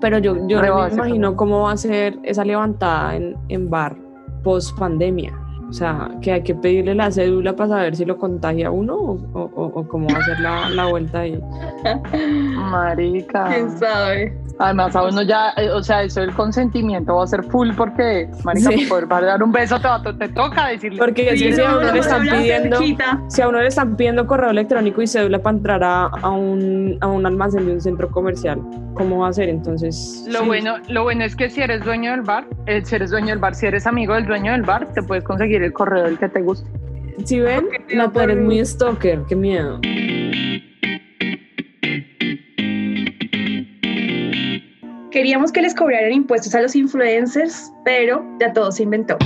Pero yo, yo no me imagino cómo va a ser esa levantada en, en bar post pandemia. O sea, que hay que pedirle la cédula para saber si lo contagia uno o, o, cómo va a ser la, la vuelta ahí. Marica. ¿Quién sabe? Además, a uno ya, eh, o sea, eso del consentimiento va a ser full porque, marica, poder dar un beso te, te, toca decirle. Porque si, a uno le están pidiendo, si a uno le están pidiendo correo electrónico y cédula para entrar a, a, un, a un almacén de un centro comercial, ¿cómo va a ser entonces? Lo bueno, lo bueno es que si eres dueño del bar, eh, si eres dueño del bar, si eres amigo del dueño del bar, te puedes conseguir el correo del que te guste. Si ven, no, pero eres muy stalker, qué miedo. Queríamos que les cobraran impuestos a los influencers, pero ya todo se inventó.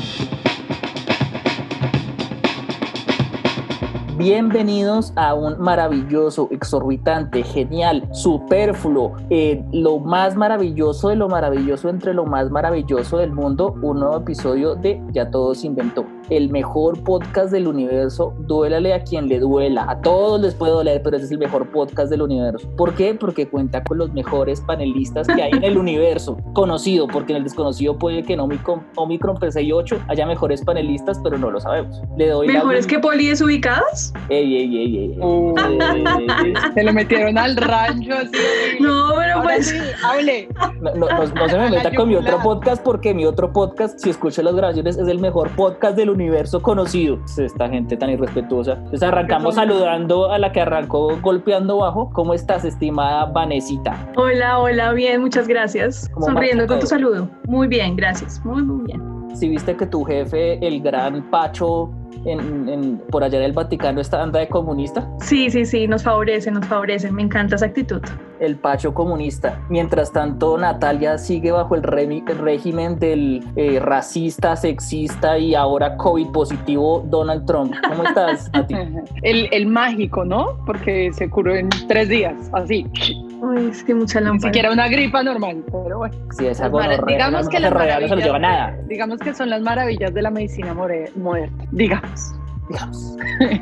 Bienvenidos a un maravilloso, exorbitante, genial, superfluo, eh, lo más maravilloso de lo maravilloso entre lo más maravilloso del mundo, un nuevo episodio de Ya todo se inventó el mejor podcast del universo, duélale a quien le duela, a todos les puede doler, pero ese es el mejor podcast del universo. ¿Por qué? Porque cuenta con los mejores panelistas que hay en el universo, conocido, porque en el desconocido puede que en Omicron, Omicron P68 haya mejores panelistas, pero no lo sabemos. Le doy ¿Mejores que poli desubicados? Ey, ey, ey, ey. se lo metieron al rancho así. No, pero pues... hable. No, no, se me meta con mi otro podcast porque mi otro podcast, si escucho las grabaciones, es el mejor podcast del universo universo conocido. Esta gente tan irrespetuosa. Entonces arrancamos saludando a la que arrancó golpeando bajo. ¿Cómo estás, estimada Vanesita? Hola, hola, bien, muchas gracias. Sonriendo con tu saludo. Muy bien, gracias. Muy, muy bien. Si viste que tu jefe, el gran Pacho, en, por allá del Vaticano esta anda de comunista? Sí, sí, sí, nos favorece, nos favorece, me encanta esa actitud. El pacho comunista. Mientras tanto, Natalia sigue bajo el, régimen del eh, racista, sexista y ahora COVID positivo Donald Trump. ¿Cómo estás, Nati? el, el mágico, ¿no? Porque se curó en tres días, así. Uy, es que mucha lámpara. Ni siquiera una gripa normal, pero bueno. Sí, es algo digamos que no se lo lleva nada. Digamos que son las maravillas de la medicina moderna,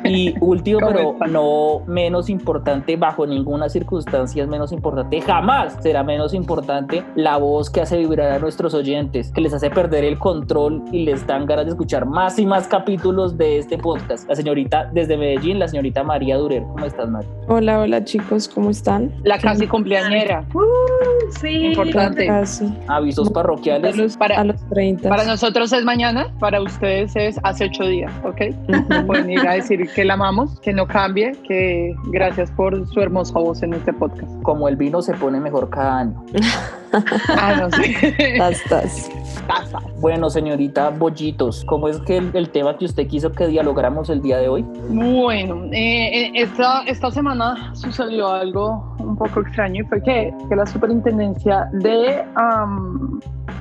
Y último, pero no menos importante, bajo ninguna circunstancia es menos importante, jamás será menos importante la voz que hace vibrar a nuestros oyentes, que les hace perder el control y les dan ganas de escuchar más y más capítulos de este podcast. La señorita desde Medellín, la señorita María Durer. ¿Cómo estás, María? Hola, hola chicos, ¿cómo están? La casi cumpleañera. Uh, sí. Importante. Avisos parroquiales. Para, a los 30. Para nosotros es mañana, para ustedes es hace ocho días, ¿ok? pueden ir a decir que la amamos, que no cambie, que gracias por su hermosa voz en este podcast. Como el vino se pone mejor cada año. ah, no sé. Bueno, señorita Bollitos, ¿cómo es que el, tema que usted quiso que dialogramos el día de hoy? Bueno, eh, eh, esta, esta semana sucedió algo un poco extraño y fue que, que la superintendencia de...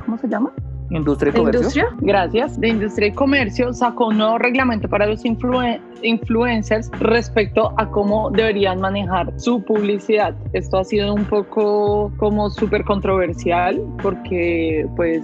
¿Cómo se llama? Industria y Comercio. ¿Industria? Gracias. De Industria y Comercio sacó un nuevo reglamento para los influencers respecto a cómo deberían manejar su publicidad. Esto ha sido un poco como súper controversial porque pues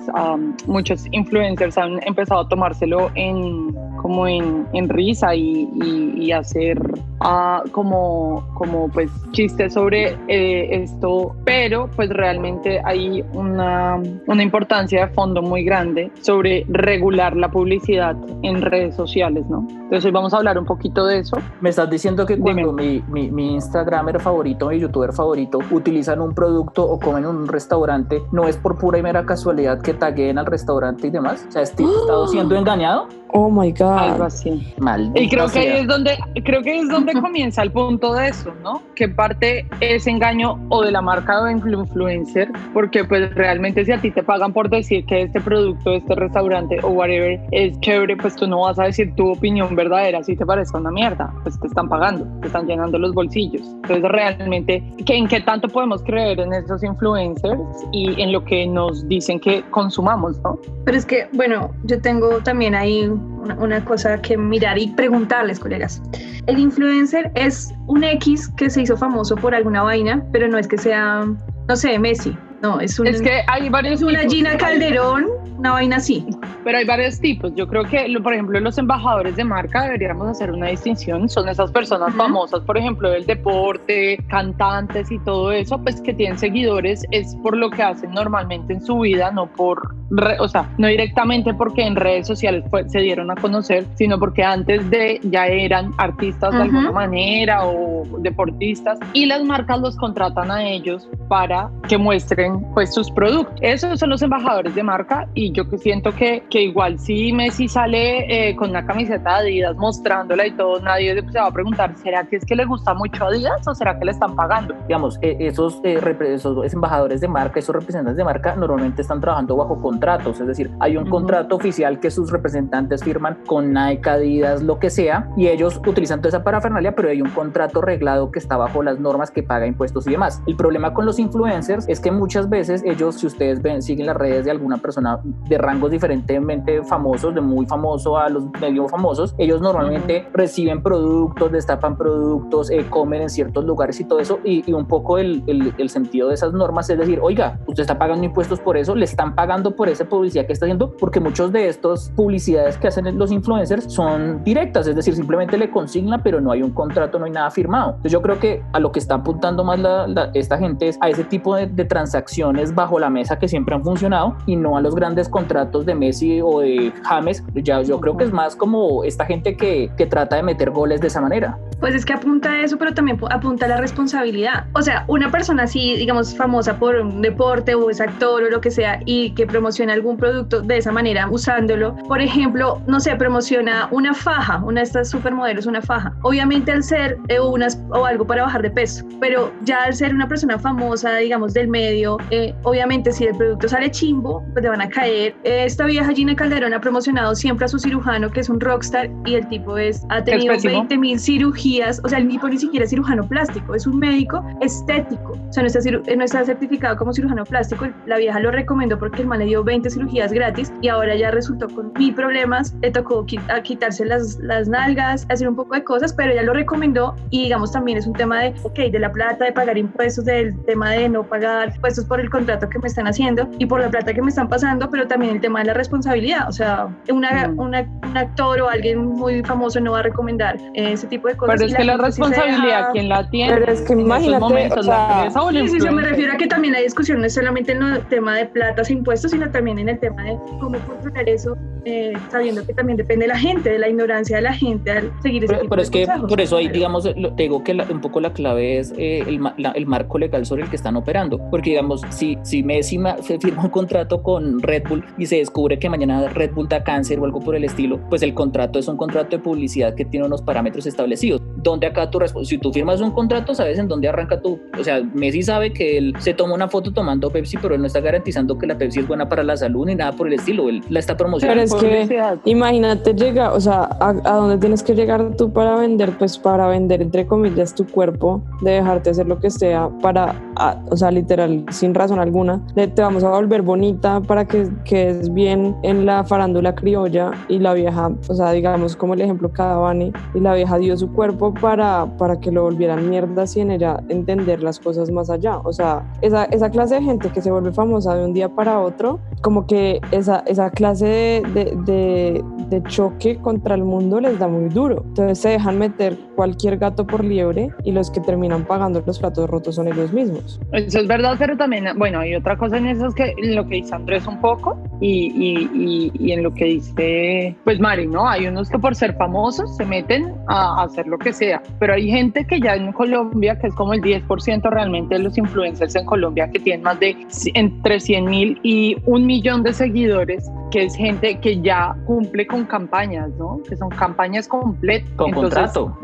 muchos influencers han empezado a tomárselo en como en, en risa y, y, hacer uh, como, como pues chistes sobre eh, esto, pero pues realmente hay una, una importancia de fondo muy grande sobre regular la publicidad en redes sociales, ¿no? Entonces hoy vamos a hablar un poquito de eso. Me estás diciendo que cuando mi, mi, mi, Instagramer favorito, mi youtuber favorito, utilizan un producto o comen en un restaurante, no es por pura y mera casualidad que taguen al restaurante y demás. O sea, ¿estoy estado siendo engañado? Oh my God. Algo así. Maldito y creo que ahí es donde, creo que es donde comienza el punto de eso, ¿no? Que parte ese engaño o de la marca o influencer, porque pues realmente si a ti te pagan por decir que este producto, este restaurante o whatever es chévere, pues tú no vas a decir tu opinión verdadera si te parece una mierda, pues te están pagando, te están llenando los bolsillos. Entonces realmente, ¿en qué tanto podemos creer en esos influencers y en lo que nos dicen que consumamos, ¿no? Pero es que, bueno, yo tengo también ahí una, cosa que mirar y preguntarles, colegas. El influencer es un X que se hizo famoso por alguna vaina, pero no es que sea, no sé, Messi. No, es, un, Es que hay varios es una. Gina Calderón, una vaina así. Pero hay varios tipos. Yo creo que, por ejemplo, los embajadores de marca deberíamos hacer una distinción. Son esas personas Ujú. famosas, por ejemplo, del deporte, cantantes y todo eso, pues que tienen seguidores es por lo que hacen normalmente en su vida, no por, o sea, no directamente porque en redes sociales fue- se dieron a conocer, sino porque antes de ya eran artistas de Ujú. alguna manera o deportistas y las marcas los contratan a ellos para que muestren pues sus productos. Esos son los embajadores de marca y yo que siento que, que igual si Messi sale eh, con una camiseta de Adidas mostrándola y todo, nadie se va a preguntar, ¿será que es que le gusta mucho Adidas o será que le están pagando? digamos, eh, esos, eh, esos embajadores de marca, esos representantes de marca, normalmente están trabajando bajo contratos, es decir, hay un Ujú. contrato oficial que sus representantes firman con Nike, Adidas, lo que sea, y ellos utilizan toda esa parafernalia, pero hay un contrato reglado que está bajo las normas que paga impuestos y demás. El problema con los influencers es que muchas veces ellos, si ustedes ven, siguen las redes de alguna persona de rangos diferentemente famosos, de muy famoso a los medio famosos, ellos normalmente reciben productos, destapan productos, eh, comen en ciertos lugares y todo eso, y, y un poco el, el- el sentido de esas normas es decir, oiga, usted está pagando impuestos por eso, le están pagando por esa publicidad que está haciendo, porque muchos de estos publicidades que hacen los influencers son directas, es decir, simplemente le consigna, pero no hay un contrato, no hay nada firmado. Entonces yo creo que a lo que está apuntando más la- la- esta gente es a ese tipo de, de transacciones bajo la mesa que siempre han funcionado y no a los grandes contratos de Messi o de James. Ya, yo creo que es más como esta gente que, que trata de meter goles de esa manera. Pues es que apunta a eso, pero también pu- apunta a la responsabilidad. O sea, una persona así, digamos, famosa por un deporte o es actor o lo que sea y que promociona algún producto de esa manera, usándolo, por ejemplo, no sé, promociona una faja, una de estas supermodelos, una faja. Obviamente al ser eh, unas o algo para bajar de peso, pero ya al ser una persona famosa, digamos, del medio, eh, obviamente si el producto sale chimbo, pues le van a caer. Esta vieja Gina Calderón ha promocionado siempre a su cirujano, que es un rockstar, y el tipo es, ha tenido pésimo. 20 mil cirugías, o sea, el tipo ni siquiera es cirujano plástico, es un médico estético, o sea, no está, eh, no está certificado como cirujano plástico, la vieja lo recomendó porque el man le dio 20 cirugías gratis y ahora ya resultó con mil problemas, le tocó quitarse las, las nalgas, hacer un poco de cosas, pero ella lo recomendó y digamos también es un tema de, ok, de la plata, de pagar impuestos, del tema de no pagar impuestos por el contrato que me están haciendo y por la plata que me están pasando, pero también el tema de la responsabilidad, o sea, una, Mm. una- un actor o alguien muy famoso no va a recomendar eh, ese tipo de cosas. Pero es que la sí se responsabilidad, deja- ¿quién la tiene? Pero es que imagínate, momentos, o la sea, el Sí, sí, sí, me refiero a que también hay discusión no es solamente en el tema de platas e impuestos, sino también en el tema de cómo controlar eso, eh, sabiendo que también depende de la gente, de la ignorancia de la gente al seguir ese Pero, tipo pero de es que consejos. por eso ahí, digamos, te digo que la- un poco la clave es eh, el, la- el marco legal sobre el que están operando. Porque, digamos, si, si Messi se firma un contrato con Red Bull y se descubre que mañana Red Bull da cáncer o algo por el estilo, pues el contrato es un contrato de publicidad que tiene unos parámetros establecidos. ¿Dónde acá tu Si tú firmas un contrato, sabes en dónde arranca tu. O sea, Messi sabe que él se toma una foto tomando Pepsi, pero él no está garantizando que la Pepsi es buena para la salud ni nada por el estilo. Él la está promocionando. Pero es que imagínate llegar, o sea, a, a dónde tienes que llegar tú para vender, pues para vender entre comillas tu cuerpo, de dejarte hacer lo que sea, para, a- o sea, literal, sin razón alguna, de te vamos a volver bonita para que quedes bien en la farándula criolla y la vieja, o sea, digamos como el ejemplo Cavani, y la vieja dio su cuerpo para, para que lo volvieran mierda sin ella entender las cosas más allá, o sea, esa, esa clase de gente que se vuelve famosa de un día para otro, como que esa, esa clase de, de, de- de choque contra el mundo les da muy duro. Entonces se dejan meter cualquier gato por liebre y los que terminan pagando los platos rotos son ellos mismos. Eso es verdad, pero también, bueno, hay otra cosa en eso es que en lo que dice Andrés un poco y, y, y, y en lo que dice, pues Mari, ¿no? Hay unos que por ser famosos se meten a, hacer lo que sea, pero hay gente que ya en Colombia, que es como el 10% realmente de los influencers en Colombia, que tienen más de entre 100 mil y un millón de seguidores, que es gente que ya cumple con campañas, ¿no? Que son campañas completas. Con Entonces, contrato.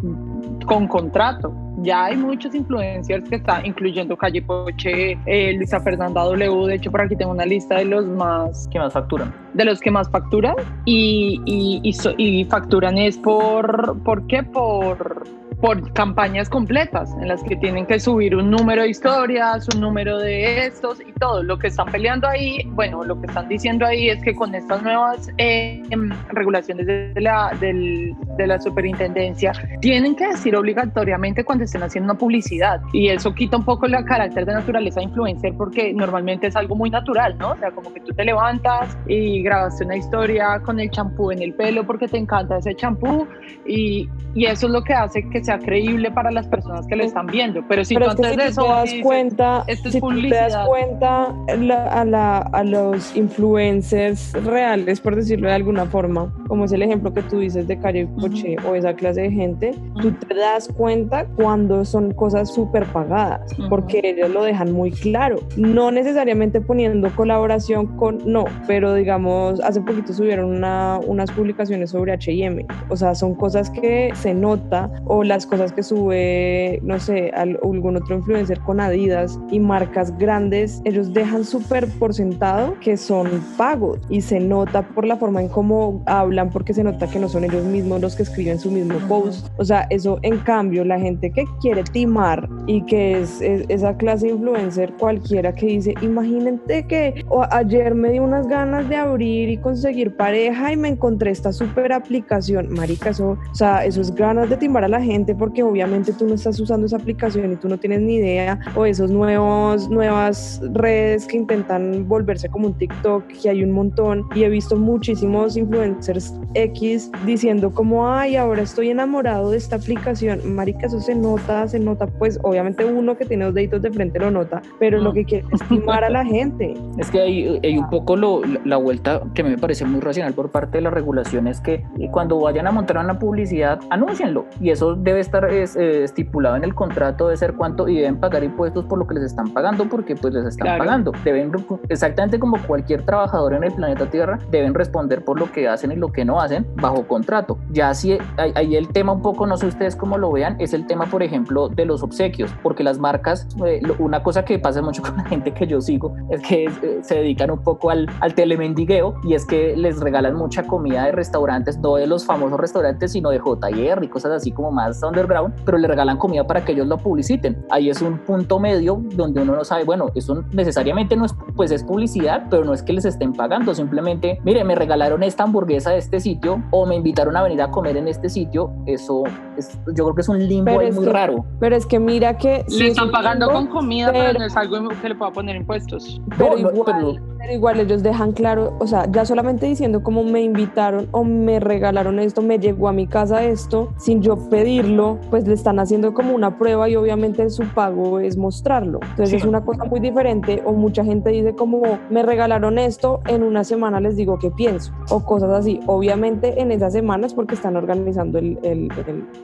con contrato. Ya hay muchos influencers que están, incluyendo Calle Poche, eh, Luisa Fernanda W. De hecho, por aquí tengo una lista de los más, ¿Qué más facturan? de los que más facturan y, y, y, so- y facturan es por, ¿por qué? Por, por campañas completas en las que tienen que subir un número de historias, un número de estos y todo. Lo que están peleando ahí, bueno, lo que están diciendo ahí es que con estas nuevas eh, em, regulaciones de la, de la superintendencia tienen que decir obligatoriamente cuando estén haciendo una publicidad y eso quita un poco el carácter de naturaleza influencer porque normalmente es algo muy natural, ¿no? O sea, como que tú te levantas y grabaste una historia con el champú en el pelo porque te encanta ese champú y, y, eso es lo que hace que sea creíble para las personas que lo están viendo. Pero si tú antes de eso te das cuenta, si te das cuenta a, la, a los influencers reales, por decirlo de alguna forma, como es el ejemplo que tú dices de Calle Coche o esa clase de gente, tú te das cuenta cuando son cosas súper pagadas, porque ellos lo dejan muy claro. No necesariamente poniendo colaboración con, no, pero digamos, hace poquito subieron una, unas publicaciones sobre HM. O sea, son cosas que se nota, o las cosas que sube, no sé, algún otro influencer con Adidas y marcas grandes, ellos dejan súper por sentado que son pagos y se nota por la forma en cómo hablan, porque se nota que no son ellos mismos los que escriben su mismo post. O sea, eso en cambio, la gente que quiere timar y que es, esa clase de influencer cualquiera que dice, imagínate que ayer me di unas ganas de abrir y conseguir pareja y me encontré esta súper aplicación. Marica, eso, o sea, eso es ganas de timar a la gente porque obviamente tú no estás usando esa aplicación y tú no tienes ni idea o esos nuevos, nuevas redes que intentan volverse como un TikTok, que hay un montón y he visto muchísimos influencers X diciendo como, ay, ahora estoy enamorado de esta aplicación. Marica, eso se nota, se nota, pues obviamente uno que tiene los deditos de frente lo nota, pero lo que quiere es timar a la gente. Es que hay, hay un poco lo, la vuelta que me parece muy racional por parte de la regulación es que cuando vayan a montar una publicidad, anúncienlo y eso debe estar eh, estipulado en el contrato, debe ser cuánto y deben pagar impuestos por lo que les están pagando porque pues les están pagando. Deben, exactamente como cualquier trabajador en el planeta Tierra, deben responder por lo que hacen y lo que no hacen bajo contrato. Ya si ahí el tema un poco, no sé ustedes cómo lo vean, es el tema, por ejemplo, de los obsequios, porque las marcas, eh, una cosa que pasa mucho con la gente que yo sigo es que eh, se dedican un poco al, al telemendigueo y es que les regalan mucha comida de restaurantes, no de los famosos restaurantes, sino de JR y cosas así como más underground, pero le regalan comida para que ellos lo publiciten. Ahí es un punto medio donde uno no sabe, bueno, eso necesariamente no es, pues es publicidad, pero no es que les estén pagando, simplemente, mire, me regalaron esta hamburguesa de este sitio o me invitaron a venir a comer en este sitio, eso es, yo creo que es un limbo ahí muy raro. Pero es que mira que... Le están pagando con comida, pero, no es algo que le pueda poner impuestos. Pero, igual, pero igual ellos dejan claro, o sea, ya solamente diciendo como me invitaron o me regalaron esto, me llegó a mi casa esto, sin yo pedirlo, pues le están haciendo como una prueba y obviamente su pago es mostrarlo. Entonces es una cosa muy diferente o mucha gente dice como me regalaron esto, en una semana les digo qué pienso o cosas así. Obviamente en esas semanas porque están organizando el, el,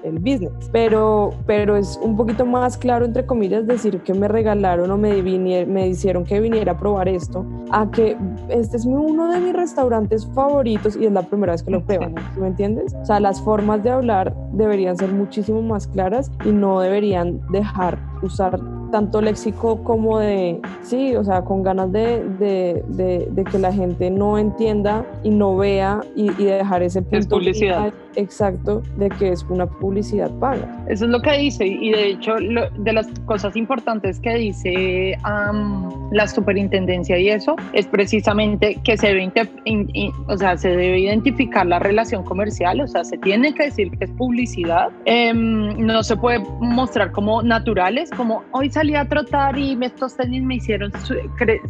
el, business, pero, pero es un poquito más claro, entre comillas, decir que me regalaron o me, me hicieron que viniera a probar esto, a que este es uno de mis restaurantes favoritos y es la primera vez que lo prueban, ¿me entiendes? O sea, las formas de hablar deberían ser muchísimo más claras y no deberían dejar usar tanto léxico como de, sí, o sea, con ganas de, de, de, que la gente no entienda y no vea y, y dejar ese punto. Es publicidad. Exacto, de que es una publicidad paga. Eso es lo que dice y de hecho de las cosas importantes que dice la superintendencia y eso es precisamente que se debe, o sea, se debe identificar la relación comercial, o sea, se tiene que decir que es publicidad, em, no se puede mostrar como naturales, como hoy sale salí a trotar y estos tenis me hicieron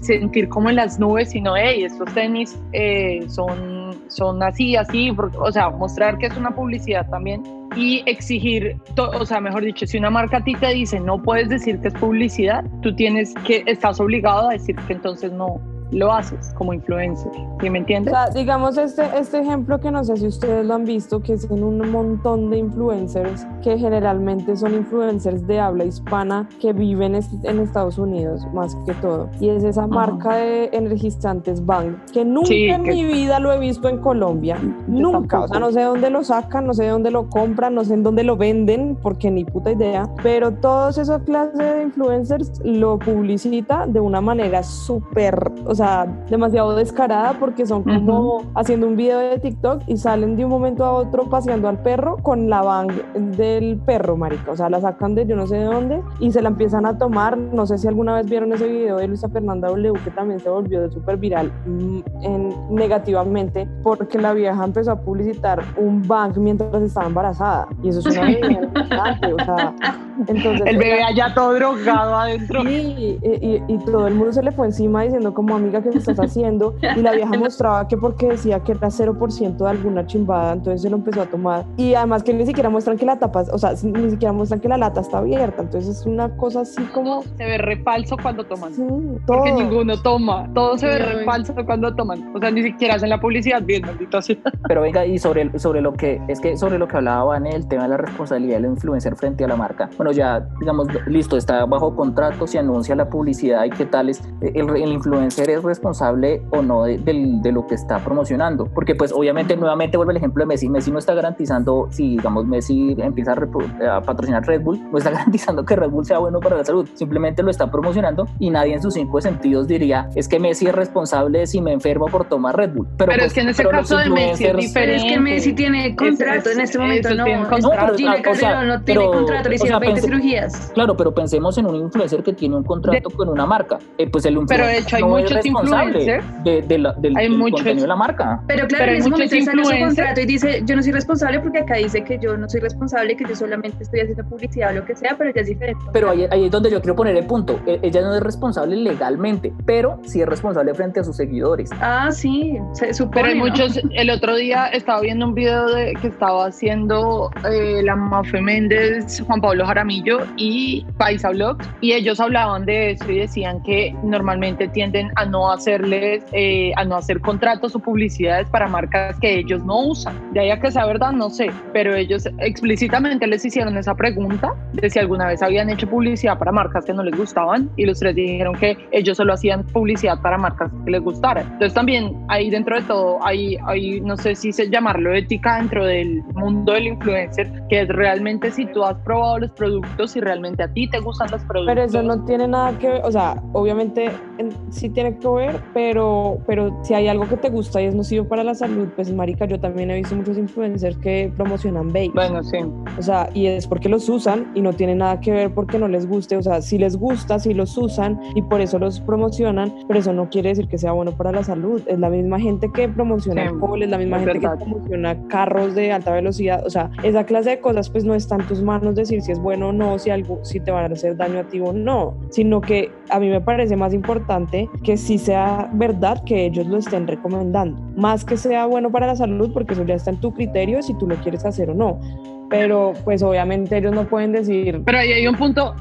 sentir como en las nubes, sino, hey, estos tenis eh, son, son así, así, o sea, mostrar que es una publicidad también y exigir, o sea, mejor dicho, si una marca a ti te dice no puedes decir que es publicidad, tú tienes que, estás obligado a decir que entonces no, lo haces como influencer, ¿sí me entiendes? O sea, digamos este, este ejemplo que no sé si ustedes lo han visto, que es en un montón de influencers que generalmente son influencers de habla hispana que viven en Estados Unidos más que todo. Y es esa marca de energizantes Bang, que nunca en mi vida lo he visto en Colombia, nunca, o sea, no sé dónde lo sacan, no sé dónde lo compran, no sé en dónde lo venden, porque ni puta idea, pero todos esos clases de influencers lo publicita de una manera súper, o sea, demasiado descarada porque son como haciendo un video de TikTok y salen de un momento a otro paseando al perro con la van del perro, marica. O sea, la sacan de yo no sé de dónde y se la empiezan a tomar. No sé si alguna vez vieron ese video de Luisa Fernanda W que también se volvió súper viral mm, en, negativamente porque la vieja empezó a publicitar un bank mientras estaba embarazada. Y eso es una o sea, entonces, el bebé allá todo drogado adentro. Sí, y, y, todo el mundo se le fue encima diciendo como amiga que estás haciendo y la vieja mostraba que porque decía que era 0% de alguna chimbada, entonces se lo empezó a tomar. Y además que ni siquiera muestran que la tapa, o sea, ni siquiera muestran que la lata está abierta, entonces es una cosa así como... Se ve re falso cuando toman. Sí, todo. Porque ninguno toma, todo se ve re falso cuando toman. O sea, ni siquiera hacen la publicidad bien, maldito así. Pero venga, y sobre, sobre lo que, es que sobre lo que hablaba en el tema de la responsabilidad del influencer frente a la marca. Bueno, ya, digamos, listo, está bajo contrato, se anuncia la publicidad y qué tal es, el, el influencer es responsable o no de, de, lo que está promocionando. Porque pues obviamente nuevamente vuelve el ejemplo de Messi. Messi no está garantizando, si digamos Messi empieza a, a patrocinar Red Bull, no está garantizando que Red Bull sea bueno para la salud. Simplemente lo está promocionando y nadie en sus cinco sentidos diría, es que Messi es responsable si me enfermo por tomar Red Bull. Pero, pues, es que en ese caso de Messi es diferente. es que Messi tiene contrato en este momento, no. Tiene contrato. No, tiene, o sea, no tiene contrato, le hicieron 20 cirugías. Claro, pero pensemos en un influencer que tiene un contrato con una marca. Eh, pues el pero de hecho hay muchos influencers. De, de la, del, hay muchos, contenido de la marca. Pero claro, en ese momento sale su contrato y dice, yo no soy responsable porque acá dice que yo no soy responsable, que yo solamente estoy haciendo publicidad o lo que sea, pero ya es diferente. Pero ahí, ahí es donde yo quiero poner el punto. E, ella no es responsable legalmente, pero sí es responsable frente a sus seguidores. Ah, sí, se supone. Pero hay muchos, el otro día estaba viendo un video de, que estaba haciendo eh, la Mafe Méndez, Juan Pablo Jaramillo y Paisa Vlogs, y ellos hablaban de eso y decían que normalmente tienden a no hacerles, eh, a no hacer contratos o publicidades para marcas que ellos no usan. De ahí a que sea verdad, no sé, pero ellos explícitamente les hicieron esa pregunta de si alguna vez habían hecho publicidad para marcas que no les gustaban y los tres dijeron que ellos solo hacían publicidad para marcas que les gustaran. Entonces también ahí dentro de todo hay, hay no sé si se llamarlo ética dentro del mundo del influencer, que es realmente si tú has probado los productos y realmente a ti te gustan los productos. Pero eso no tiene nada que ver, o sea, obviamente sí tiene que ver, pero, pero si hay algo que te gusta y es nocivo para la salud, pues marica, yo también he visto muchos influencers que promocionan vape. Bueno, sí. O sea, y es porque los usan y no tiene nada que ver porque no les guste, o sea, si les gusta, si los usan y por eso los promocionan, pero eso no quiere decir que sea bueno para la salud. Es la misma gente que promociona alcohol, es la misma gente que promociona carros de alta velocidad, o sea, esa clase de cosas pues no está en tus manos decir si es bueno o no, si algo, si te van a hacer daño a ti o no, sino que a mí me parece más importante que sí sea verdad que ellos lo estén recomendando, más que sea bueno para la salud, porque eso ya está en tu criterio si tú lo quieres hacer o no. Pero pues obviamente ellos no pueden decir... Pero ahí hay un punto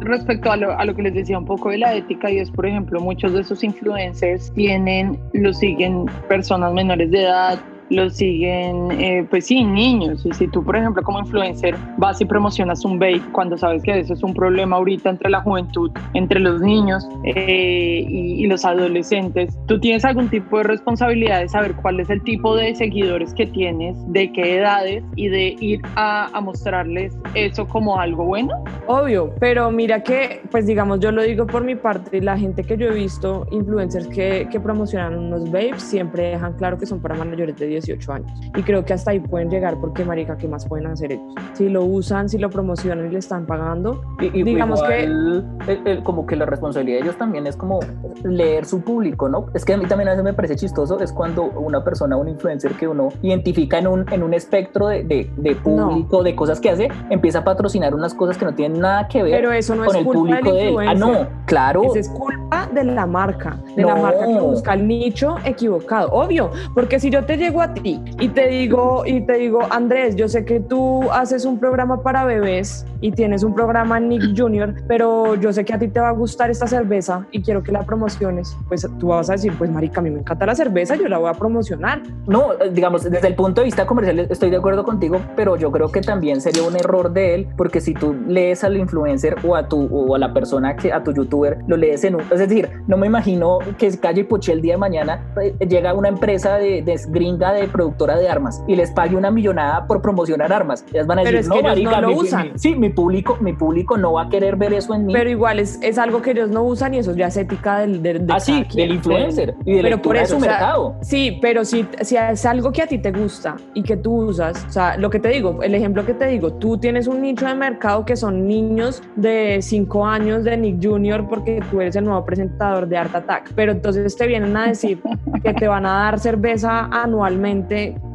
respecto a lo, a lo que les decía un poco de la ética y es, por ejemplo, muchos de esos influencers tienen, los siguen personas menores de edad, lo siguen, eh, pues sí, niños. Y si tú, por ejemplo, como influencer vas y promocionas un vape cuando sabes que eso es un problema ahorita entre la juventud, entre los niños eh, y, los adolescentes, tú tienes algún tipo de responsabilidad de saber cuál es el tipo de seguidores que tienes, de qué edades y de ir a, a mostrarles eso como algo bueno. Obvio, pero mira que, pues digamos, yo lo digo por mi parte, la gente que yo he visto, influencers que, que promocionan unos vapes, siempre dejan claro que son para mayores de 18 años. Y creo que hasta ahí pueden llegar porque, marica, ¿qué más pueden hacer ellos? Si lo usan, si lo promocionan y le están pagando, y, digamos que... como que la responsabilidad de ellos también es como leer su público, ¿no? Es que a mí también a veces me parece chistoso, es cuando una persona, un influencer que uno identifica en un, en un espectro de, de, público, de cosas que hace, empieza a patrocinar unas cosas que no tienen nada que ver Pero eso no con es el público de él. Ah, no, claro. Eso es culpa de la marca, de la marca que busca el nicho equivocado, obvio, porque si yo te llego a ti y te digo, y te digo, Andrés, yo sé que tú haces un programa para bebés y tienes un programa Nick Junior, pero yo sé que a ti te va a gustar esta cerveza y quiero que la promociones. Pues tú vas a decir, pues marica, a mí me encanta la cerveza, yo la voy a promocionar. No, digamos, desde el punto de vista comercial estoy de acuerdo contigo, pero yo creo que también sería un error de él, porque si tú lees al influencer o a tu o a la persona que a tu youtuber lo lees en un, es decir, decir, no me imagino que Calle Poché el día de mañana eh, llega una empresa de, de gringa de productora de armas y les pague una millonada por promocionar armas. Ellas van a decir, no, marica, no mi, lo usan. mi- sí, mi público, mi público no va a querer ver eso en mí. Pero igual es, es algo que ellos no usan y eso ya es ética del, del, de ah, sí, del influencer y de Pero por de eso, su o sea, mercado. Sí, pero si, si es algo que a ti te gusta y que tú usas, o sea, lo que te digo, el ejemplo que te digo, tú tienes un nicho de mercado que son niños de 5 años de Nick Jr. porque tú eres el nuevo presentador de Art Attack, pero entonces te vienen a decir que te van a dar cerveza anualmente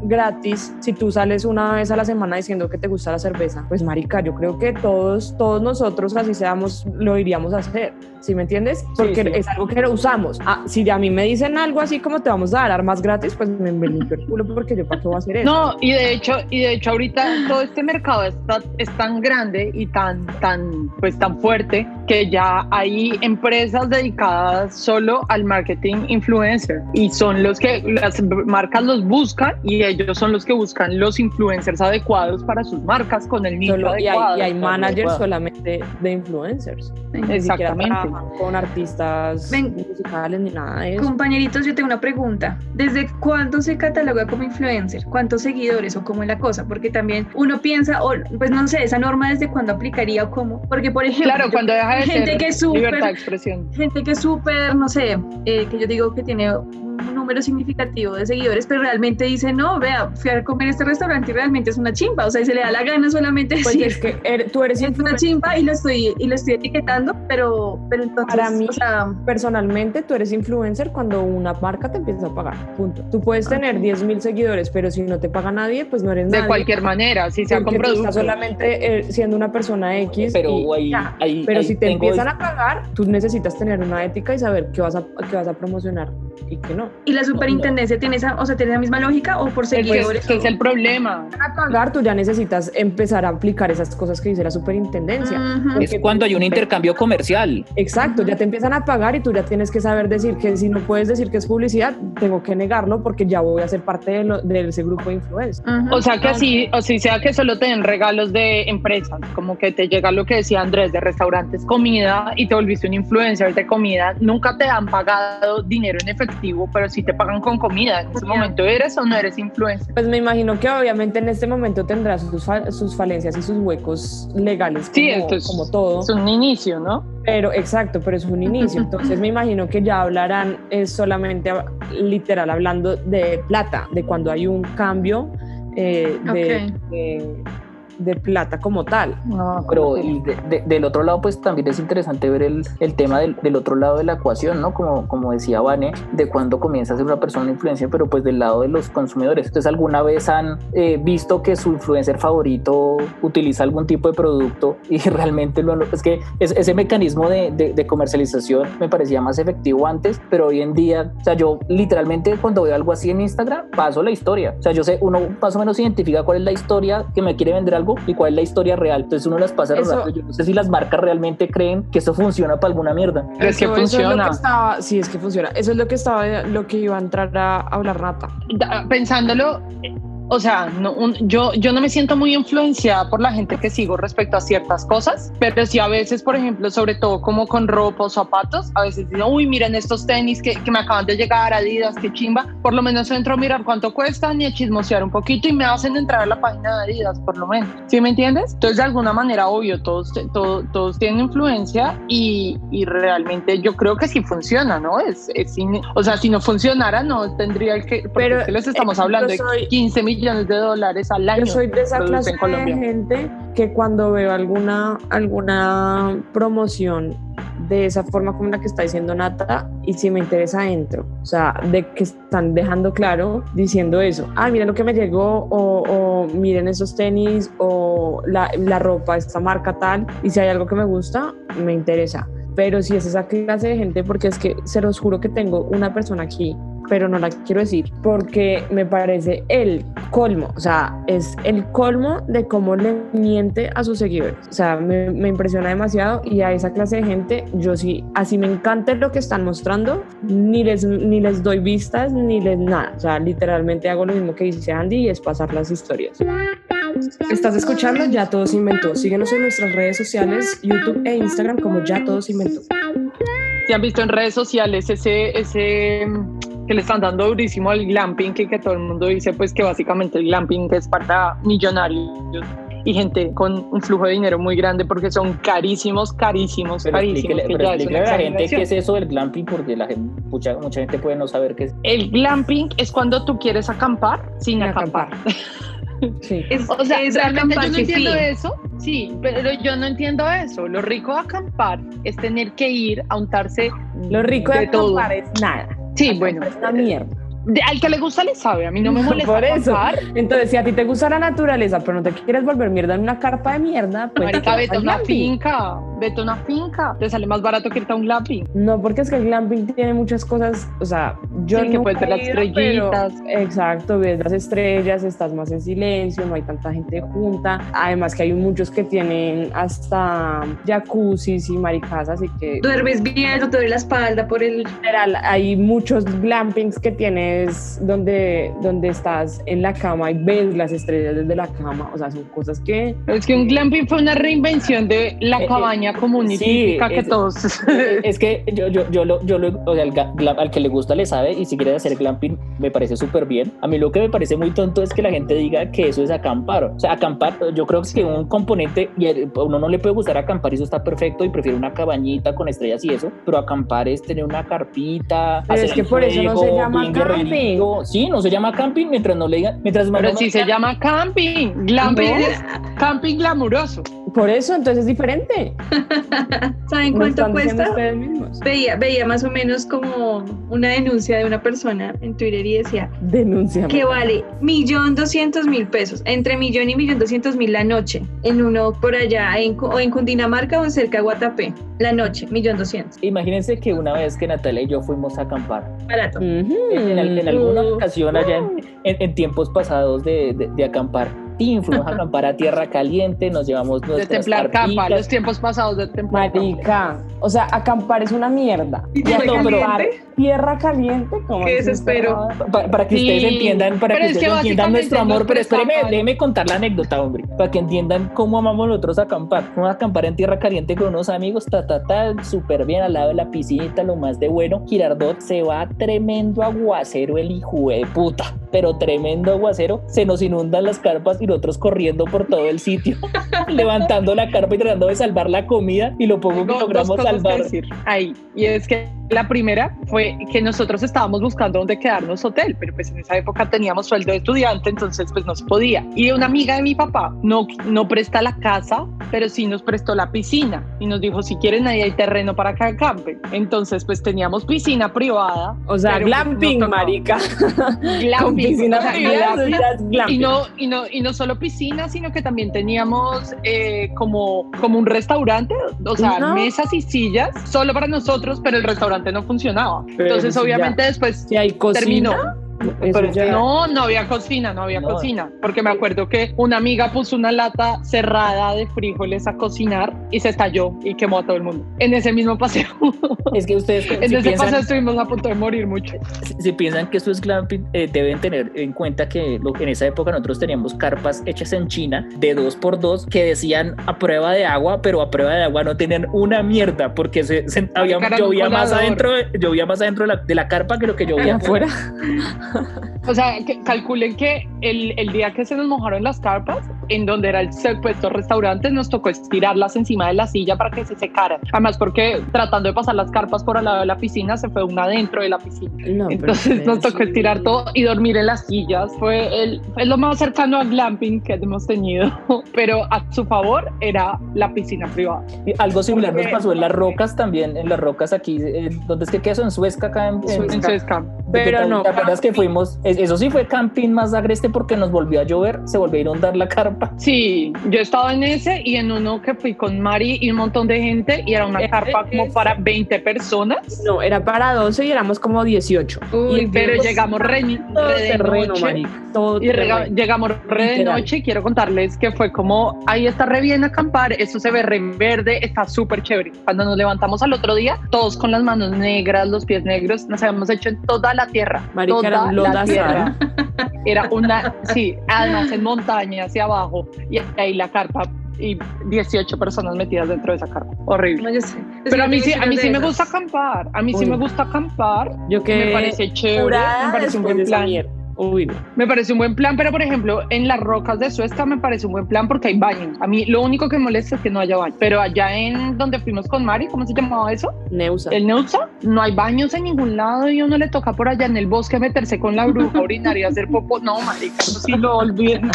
gratis si tú sales una vez a la semana diciendo que te gusta la cerveza. Pues marica, yo creo que todos, todos nosotros así seamos, lo iríamos a hacer, ¿sí me entiendes? Porque sí. es algo que lo usamos. Ah, si a mí me dicen algo así como te vamos a dar armas gratis, pues me, limpio el culo porque yo para qué voy a hacer eso. No, y de hecho, y de hecho ahorita todo este mercado está, es tan grande y tan, tan, pues tan fuerte que ya hay empresas dedicadas solo al marketing influencer y son los que las marcas los buscan y ellos son los que buscan los influencers adecuados para sus marcas con el nicho Solo- y, hay, adecuado. y hay managers adecuado. solamente de influencers. Ni Exactamente. con artistas Ven. musicales ni nada de eso. Compañeritos, yo tengo una pregunta. ¿Desde cuándo se cataloga como influencer? ¿Cuántos seguidores o cómo es la cosa? Porque también uno piensa, o pues no sé, esa norma desde cuándo aplicaría o cómo. Porque, por ejemplo, Claro, yo- cuando deja de gente ser que es súper- libertad de expresión. gente que es súper, no sé, eh, que yo digo que tiene un número significativo de seguidores, pero realmente dice, no, vea, fui a comer a este restaurante y realmente es una chimba. O sea, y se le da la gana solamente Pues decir, es que er- tú eres es una influencer. chimba y lo estoy, y lo estoy etiquetando, pero, pero entonces, Para mí, o sea, personalmente, tú eres influencer cuando una marca te empieza a pagar. Punto. Tú puedes tener 10 mil seguidores, pero si no te paga nadie, pues no eres De nadie. cualquier manera, si sea con productos. solamente eh, siendo una persona X. Pero y ahí, ya. ahí- Pero ahí si te empiezan a pagar, tú necesitas tener una ética y saber qué vas a, qué vas a promocionar y qué no. y la superintendencia tiene esa, o sea, tiene la misma lógica o por Es que seguidores. este es el problema. Para pagar, tú ya necesitas empezar a aplicar esas cosas que dice la superintendencia. Es cuando hay un intercambio comercial. Exacto, ya te empiezan a pagar y tú ya tienes que saber decir que si no puedes decir que es publicidad, tengo que negarlo porque ya voy a ser parte de, lo- de ese grupo de influencers. Ujú. O sea que así, o si sea que solo te den regalos de empresas, como que te llega lo que decía Andrés de restaurantes, comida y te volviste un influencer de comida, nunca te han pagado dinero en efectivo, pero sí te pagan con comida. En ese momento eres o no eres influencer. Pues me imagino que obviamente en este momento tendrá sus, sus falencias y sus huecos legales, Sí, como, esto es, como todo. es un inicio, ¿no? Pero exacto, pero es un inicio. Entonces me imagino que ya hablarán es solamente literal hablando de plata, de cuando hay un cambio eh, de- de plata como tal. No, Pero y de- de- del otro lado, pues también es interesante ver el, el tema del, del otro lado de la ecuación, ¿no? Como, como decía Vane, de cuando comienza a ser una persona una influencia, pero pues del lado de los consumidores. Entonces, ¿alguna vez han eh, visto que su influencer favorito utiliza algún tipo de producto y realmente lo... Es que es- ese mecanismo de, de- de comercialización me parecía más efectivo antes, pero hoy en día, o sea, yo literalmente cuando veo algo así en Instagram, paso la historia. O sea, yo sé, uno más o menos identifica cuál es la historia que me quiere vender algo y cuál es la historia real. Entonces uno las pasa Eso- rápido. Yo no sé si las marcas realmente creen que eso funciona para alguna mierda. Pero es que Eso- eso funciona. lo que estaba, sí, es que funciona. Eso es lo que estaba, lo que iba a entrar a hablar Nata. Da- pensándolo, o sea, no, un- yo, yo no me siento muy influenciada por la gente que sigo respecto a ciertas cosas, pero sí a veces, por ejemplo, sobre todo como con ropa o zapatos, a veces digo, uy, miren estos tenis que, que me acaban de llegar, Adidas, qué chimba, por lo menos entro a mirar cuánto cuestan y a chismosear un poquito y me hacen entrar a la página de Adidas, por lo menos, ¿sí me entiendes? Entonces, de alguna manera, obvio, todos, todos, todos tienen influencia y, y realmente yo creo que sí funciona, ¿no? Es, es in- o sea, si no funcionara, no tendría que, porque Pero, es que les estamos eh, hablando yo de soy- 15 millones de dólares al año. Yo soy de esa clase en de gente que cuando veo alguna, alguna promoción de esa forma como la que está diciendo Nata, y si me interesa entro. O sea, de que están dejando claro diciendo eso. Ah, mira lo que me llegó, o, o miren esos tenis, o la, la ropa, esta marca tal, y si hay algo que me gusta, me interesa. Pero si es esa clase de gente, porque es que se los juro que tengo una persona aquí pero no la quiero decir porque me parece el colmo, o sea, es el colmo de cómo le miente a sus seguidores. O sea, me, me impresiona demasiado y a esa clase de gente yo sí, así me encanta lo que están mostrando, ni les, ni les doy vistas, ni les nada. O sea, literalmente hago lo mismo que dice Andy y es pasar las historias. Estás escuchando Ya Todo se Inventó. Síguenos en nuestras redes sociales, YouTube e Instagram como Ya Todo se Inventó. Si han visto en redes sociales ese, ese que le están dando durísimo al glamping, que, que todo el mundo dice pues que básicamente el glamping es para millonarios y gente con un flujo de dinero muy grande porque son carísimos, carísimos, Pero carísimos. explíquele- que pero explíquele a la gente qué es eso del glamping porque la gente, mucha, mucha gente puede no saber qué es. El glamping es cuando tú quieres acampar sin Sin acampar. Sí. Es, O sea, es realmente yo acampar no que entiendo sí. eso. Sí, pero yo no entiendo eso. Lo rico de acampar es tener que ir a untarse Lo rico de, de todo. acampar es nada. Sí, bueno. Es una mierda. Al que le gusta le sabe. A mí no me molesta Por eso. Entonces, si a ti te gusta la naturaleza, pero no te quieres volver mierda en una carpa de mierda, pues. Marica, vete a una glamping. finca. Vete a una finca. Te sale más barato que irte a un glamping. No, porque es que el glamping tiene muchas cosas, o sea, yo Sí, que puedes ver las pero- estrellitas. exacto, ves las estrellas, estás más en silencio, no hay tanta gente junta. Además que hay muchos que tienen hasta jacuzzis y maricas, así que Duermes bien, no te duele la espalda por el... literal, hay muchos glampings que tienes donde, donde estás en la cama y ves las estrellas desde la cama, o sea, son cosas que Es que un glamping fue una reinvención de la Eh, eh, cabaña común y sí, típica que es- todos. Es que yo, yo, yo, lo, yo lo- o sea, al, ga- glam- al que le gusta le sabe y si quiere hacer glamping me parece súper bien. A mí lo que me parece muy tonto es que la gente diga que eso es acampar. O sea, acampar, yo creo que un componente, y a uno no le puede gustar acampar y eso está perfecto y prefiere una cabañita con estrellas y eso, pero acampar es tener una carpita. Pero es que el por eso no se llama guerrerito. Sí, no se llama camping mientras no le digan, mientras Pero sí se llama camping. Glamping No. es camping glamuroso. por eso entonces es diferente. ¿Saben cuánto cuesta? Veía, veía más o menos como una denuncia de una persona en Twitter y decía Denuncia. que vale millón doscientos mil pesos, entre millón y millón doscientos mil la noche, en uno por allá, en, o en Cundinamarca o en cerca de Guatapé, la noche, millón doscientos, Imagínense que una vez que Natalia y yo fuimos a acampar, barato. En, en- en alguna ocasión allá en, en- en tiempos pasados de, de- de acampar, tin, fuimos a acampar a tierra caliente, nos llevamos De nuestras templar capa, los tiempos pasados de templar. Marica, o sea, acampar es una mierda. ¿Y tierra caliente? tierra caliente, como Qué desespero. para que Sí, ustedes entiendan, para pero que es que ustedes entiendan nuestro amor, pero espéreme, prestaban- déjeme contar la anécdota, hombre, para que entiendan cómo amamos nosotros acampar. Vamos a acampar en tierra caliente con unos amigos, ta, ta, ta, súper bien al lado de la piscinita, lo más de bueno. Girardot se va tremendo aguacero, el hijo de puta, pero tremendo aguacero. Se nos inundan las carpas y nosotros corriendo por todo el sitio, levantando la carpa y tratando de salvar la comida y lo poco que logramos salvar. decir ahí. Y es que la primera fue que nosotros estábamos buscando dónde quedarnos hotel, pero pues en esa época teníamos sueldo de estudiante, entonces pues no se podía. Y una amiga de mi papá no, no presta la casa, pero sí nos prestó la piscina y nos dijo, si quieren ahí hay terreno para que acampen. Entonces pues teníamos piscina privada. O sea, pues, glamping, marica. Con Glamping, piscina o sea, privada. Y no, y, no, y no solo piscina, sino que también teníamos eh, como, como un restaurante, o sea, No. mesas y sillas solo para nosotros, pero el restaurante no funcionaba. Pero Entonces, obviamente, después Si hay cocina, terminó. Eso Pero ya- no, no había cocina, no había No. cocina. Porque me acuerdo que una amiga puso una lata cerrada de frijoles a cocinar y se estalló y quemó a todo el mundo. En ese mismo paseo. Es que ustedes en si ese piensan- paseo estuvimos a punto de morir mucho. si, si piensan que esto es glamping, eh, deben tener en cuenta que lo- en esa época nosotros teníamos carpas hechas en China de dos por dos que decían a prueba de agua, pero a prueba de agua no tenían una mierda porque se, se- había, llovía, más adentro, de- llovía más adentro de la, de la carpa que lo que llovía afuera. O sea, que calculen que el, el día que se nos mojaron las carpas, en donde era el supuesto restaurante, nos tocó estirarlas encima de la silla para que se secaran. Además, porque tratando de pasar las carpas por al lado de la piscina, se fue una dentro de la piscina. No, Entonces nos tocó estirar todo y dormir en las sillas. Fue, el, fue lo más cercano a glamping que hemos tenido. Pero a su favor era la piscina privada. Y algo similar nos pasó en las rocas también, en las rocas aquí, eh, ¿dónde es que queda eso? En Suezca, acá en, en- En Suezca. Pero ¿Te- no, ¿Te acuerdas que fuimos? es- Eso sí fue camping más agreste porque nos volvió a llover, se volvió a inundar la carpa. Sí, yo he estado en ese y en uno que fui con Mari y un montón de gente y era una carpa como para 20 personas. No, era para 12 y éramos como 18. Uy, Y Pero llegamos re, todo re de terreno, noche. todo Y terreno. llegamos re de noche y quiero contarles que fue como, ahí está re bien acampar, eso se ve re verde, está súper chévere. Cuando nos levantamos al otro día, todos con las manos negras, los pies negros, nos habíamos hecho en toda la tierra. Marica, toda la tierra. Era una, sí, además en montaña hacia abajo y ahí la carpa y 18 personas metidas dentro de esa carpa. Horrible. No, yo sé. Pero a mí sí, a mí sí me gusta acampar. A mí sí Uy. me gusta acampar. Yo que Me parece chévere. Me parece un buen plan. Mierda. Uy, no. Me parece un buen plan, pero por ejemplo, en las rocas de Suezca me parece un buen plan porque hay baño. A mí lo único que me molesta es que no haya baño. Pero allá en donde fuimos con Mari, ¿cómo se llamaba eso? Neusa. El Neusa, no hay baños en ningún lado y uno le toca por allá en el bosque meterse con la bruja, orinar y hacer popo. No, marica, eso sí lo olviden.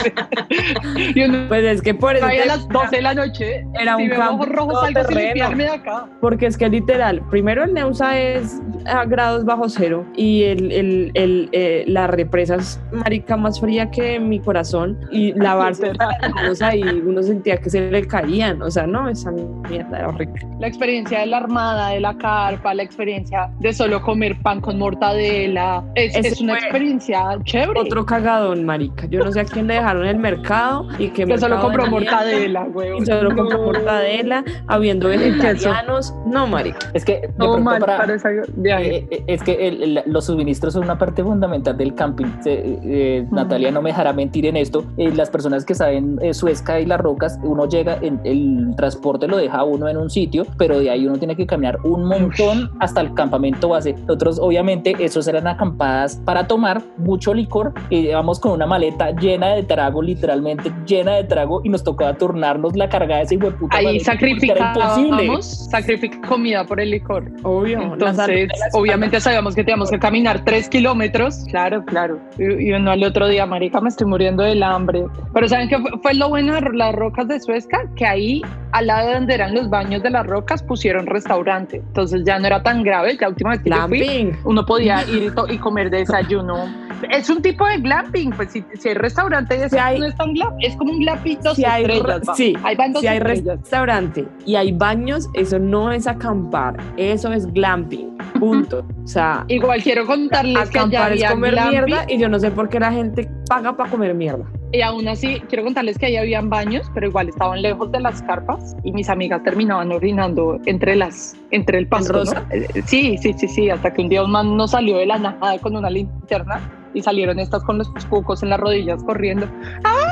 y uno Pues es que por eso ahí a las 12 de la noche, Era si un campo terreno. de acá. Porque es que literal, primero el Neusa es a grados bajo cero y el, el, el, eh, la represa es marica más fría que mi corazón y lavarse las manos ahí uno sentía que se le caían, o sea, no, esa mierda era horrible. La experiencia de la armada, de la carpa, la experiencia de solo comer pan con mortadela. Es, es una experiencia chévere. Otro cagadón, marica. Yo no sé a quién le dejaron el mercado y que que solo compró de mortadela, güey. Y solo compró mortadela, habiendo vegetarianos. No, marica. Es que de No, mal, para- para esa viaje. Eh, eh, es que el- el- los suministros son una parte fundamental del camping. Eh, eh, Natalia no me dejará mentir en esto. Eh, las personas que saben eh, Suezca y las rocas, uno llega, en, el transporte lo deja a uno en un sitio, pero de ahí uno tiene que caminar un montón hasta el campamento base. Nosotros, obviamente, esos eran acampadas para tomar mucho licor y llevamos con una maleta llena de trago, literalmente llena de trago, y nos tocaba turnarnos la carga de ese hueputa Ahí sacrificábamos, sacrific comida por el licor. Obvio. Entonces, obviamente sabíamos que teníamos que caminar tres kilómetros. Claro, claro. Y, uno al otro día, marica, me estoy muriendo del hambre. Pero ¿saben qué fue, fue lo bueno de las rocas de Suezca? Que ahí, al lado de donde eran los baños de las rocas, pusieron restaurante. Entonces ya no era tan grave. La última vez que yo fui, uno podía ir y, comer desayuno. Es un tipo de glamping, pues si, si hay restaurante, eso Si hay- no es tan es como un glamping dos Si hay, estrellas. sí, si hay estrellas. restaurante y hay baños, eso no es acampar, eso es glamping. Punto. O sea, Igual quiero contarles que allá acampar es comer glamping mierda y yo no sé por qué la gente paga para comer mierda. Y aún así quiero contarles que ahí habían baños, pero igual estaban lejos de las carpas y mis amigas terminaban orinando entre las entre el rosa? ¿no? Eh, Sí, sí, sí, sí, hasta que un día un man nos salió de la nada con una linterna y salieron estas con los cucos en las rodillas corriendo. ¡Ah!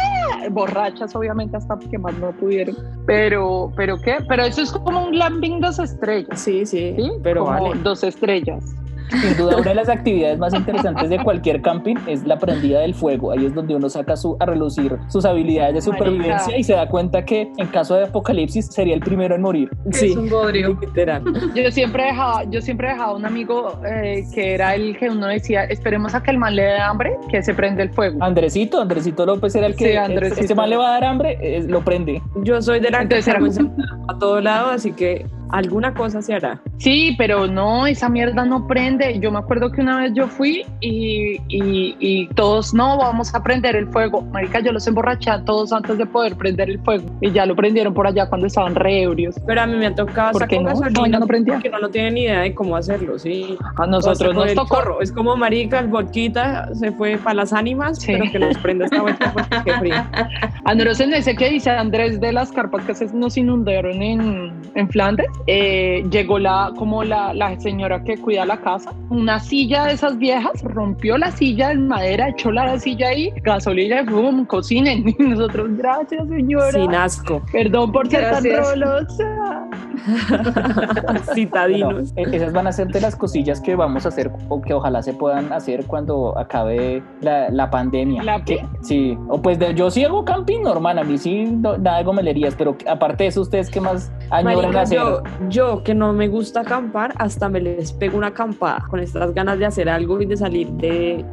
Borrachas, obviamente, hasta que más no pudieron. Pero, ¿pero qué? Pero eso es como un glamping dos estrellas. Sí, sí, ¿sí? pero Como vale. dos estrellas. Sin duda, una de las actividades más interesantes de cualquier camping es la prendida del fuego. Ahí es donde uno saca su, a relucir sus habilidades de supervivencia Marica. y se da cuenta que en caso de apocalipsis sería el primero en morir. Sí, Es un bodrio. literal. Yo siempre dejaba, yo siempre dejaba un amigo eh, que era el que uno decía, esperemos a que el man le dé hambre, que se prende el fuego. Andresito, Andresito López era el que Sí, Andresito. este man le va a dar hambre, eh, lo prende. Yo soy de la Entonces que era a todo lado, así que alguna cosa se hará. Sí, pero no, esa mierda no prende. Yo me acuerdo que una vez yo fui y, y- y todos, no, vamos a prender el fuego. Marica, yo los emborraché a todos antes de poder prender el fuego. Y ya lo prendieron por allá cuando estaban re ebrios. Pero a mí me ha tocado ¿Por qué sacar no? No, gasolina no prendía. porque no, no tienen ni idea de cómo hacerlo, sí. A nosotros nos tocó. corro. Es como marica, el vodquita se fue para las ánimas, Sí. pero que les prenda esta vuelta porque qué frío. A nosotros en ese que dice Andrés de las carpas que se nos inundaron en, en Flandes, eh, llegó la como la, la señora que cuida la casa, una silla de esas viejas, rompió la silla de madera, echó la silla ahí, gasolina, boom, cocinen. Y nosotros, gracias señora. Sin asco. Perdón por ser tan rolosa. Citadinos. Bueno, e- esas van a ser de las cosillas que vamos a hacer o que ojalá se puedan hacer cuando acabe la, la pandemia. La- Que- sí, o pues de- yo sí hago camping normal, a mí sí no- nada de gomelerías, pero aparte de eso, ¿ustedes qué más añoran Marica, hacer? yo, yo que no me gusta acampar, hasta me les pego una acampada con estas ganas de hacer algo y de salir de,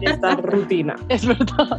de esta rutina. Es verdad.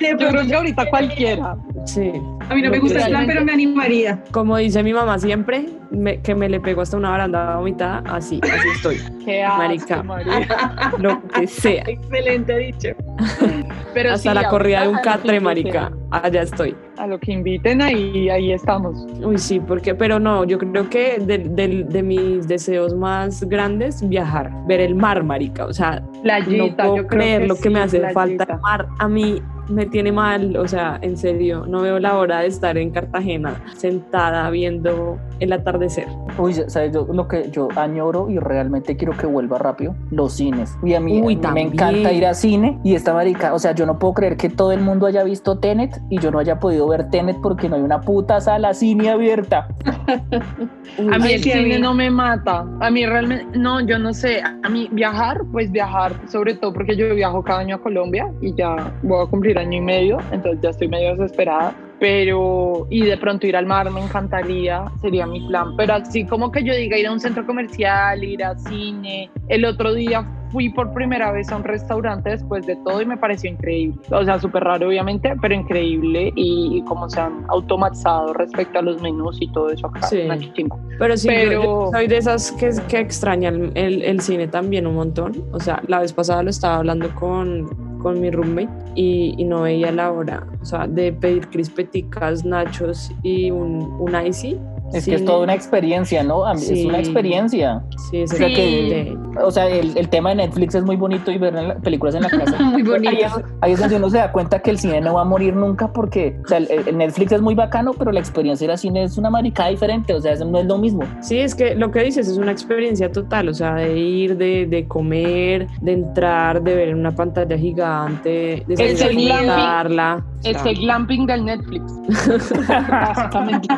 De Yo pronto, creo que ahorita cualquiera. Sí. a mí no me gusta el plan, pero me animaría. Como dice mi mamá siempre, me- que me le pego hasta una baranda vomitada, así, así estoy. Qué asco, Marica. marica. Lo que sea. Excelente dicho. Pero hasta sí, la corrida de un catre, marica. Allá estoy. A lo que inviten, ahí, ahí estamos. Uy, sí, porque, pero no, yo creo que de, de- de mis deseos más grandes, viajar, ver el mar, marica. O sea, Playita, no puedo yo creo creer lo que sí, me hace playita. falta el mar. A mí me tiene mal, o sea, en serio, no veo la hora de estar en Cartagena sentada viendo el atardecer. Uy, ¿sabes? Yo, lo que yo añoro y realmente quiero que vuelva rápido, los cines. Y a mí, Uy, a mí me encanta ir a cine y esta marica, o sea, yo no puedo creer que todo el mundo haya visto Tenet y yo no haya podido ver Tenet porque no hay una puta sala cine abierta. Uy, A mí el cine mí- no me mata. A mí realmente, no, yo no sé. A mí viajar, pues viajar, sobre todo porque yo viajo cada año a Colombia y ya voy a cumplir año y medio, entonces ya estoy medio desesperada. Pero, y de pronto ir al mar me encantaría, sería mi plan. Pero así como que yo diga ir a un centro comercial, ir a cine. El otro día fui por primera vez a un restaurante después de todo y me pareció increíble. O sea, súper raro obviamente, pero increíble y, y cómo se han automatizado respecto a los menús y todo eso acá. Sí. Pero sí, yo- Pero- yo soy de esas que, que extrañan el, el cine también un montón. O sea, la vez pasada lo estaba hablando con, con mi roommate y, no veía la hora. O sea, de pedir crispeticas, nachos y un, un icy. Es que es toda una experiencia, ¿no? Es Sí. una experiencia. Sí, es Sí. excelente. O sea, el, el tema de Netflix es muy bonito y ver la- películas en la casa. Muy Ahí bonito. es, ahí es donde uno se da cuenta que el cine no va a morir nunca porque, o sea, el, el Netflix es muy bacano, pero la experiencia de ir al cine es una maricada diferente, o sea, eso no es lo mismo. Sí, es que lo que dices es una experiencia total, o sea, de ir, de, de comer, de entrar, de ver en una pantalla gigante, de Es salir a Es el glamping del Netflix. Básicamente.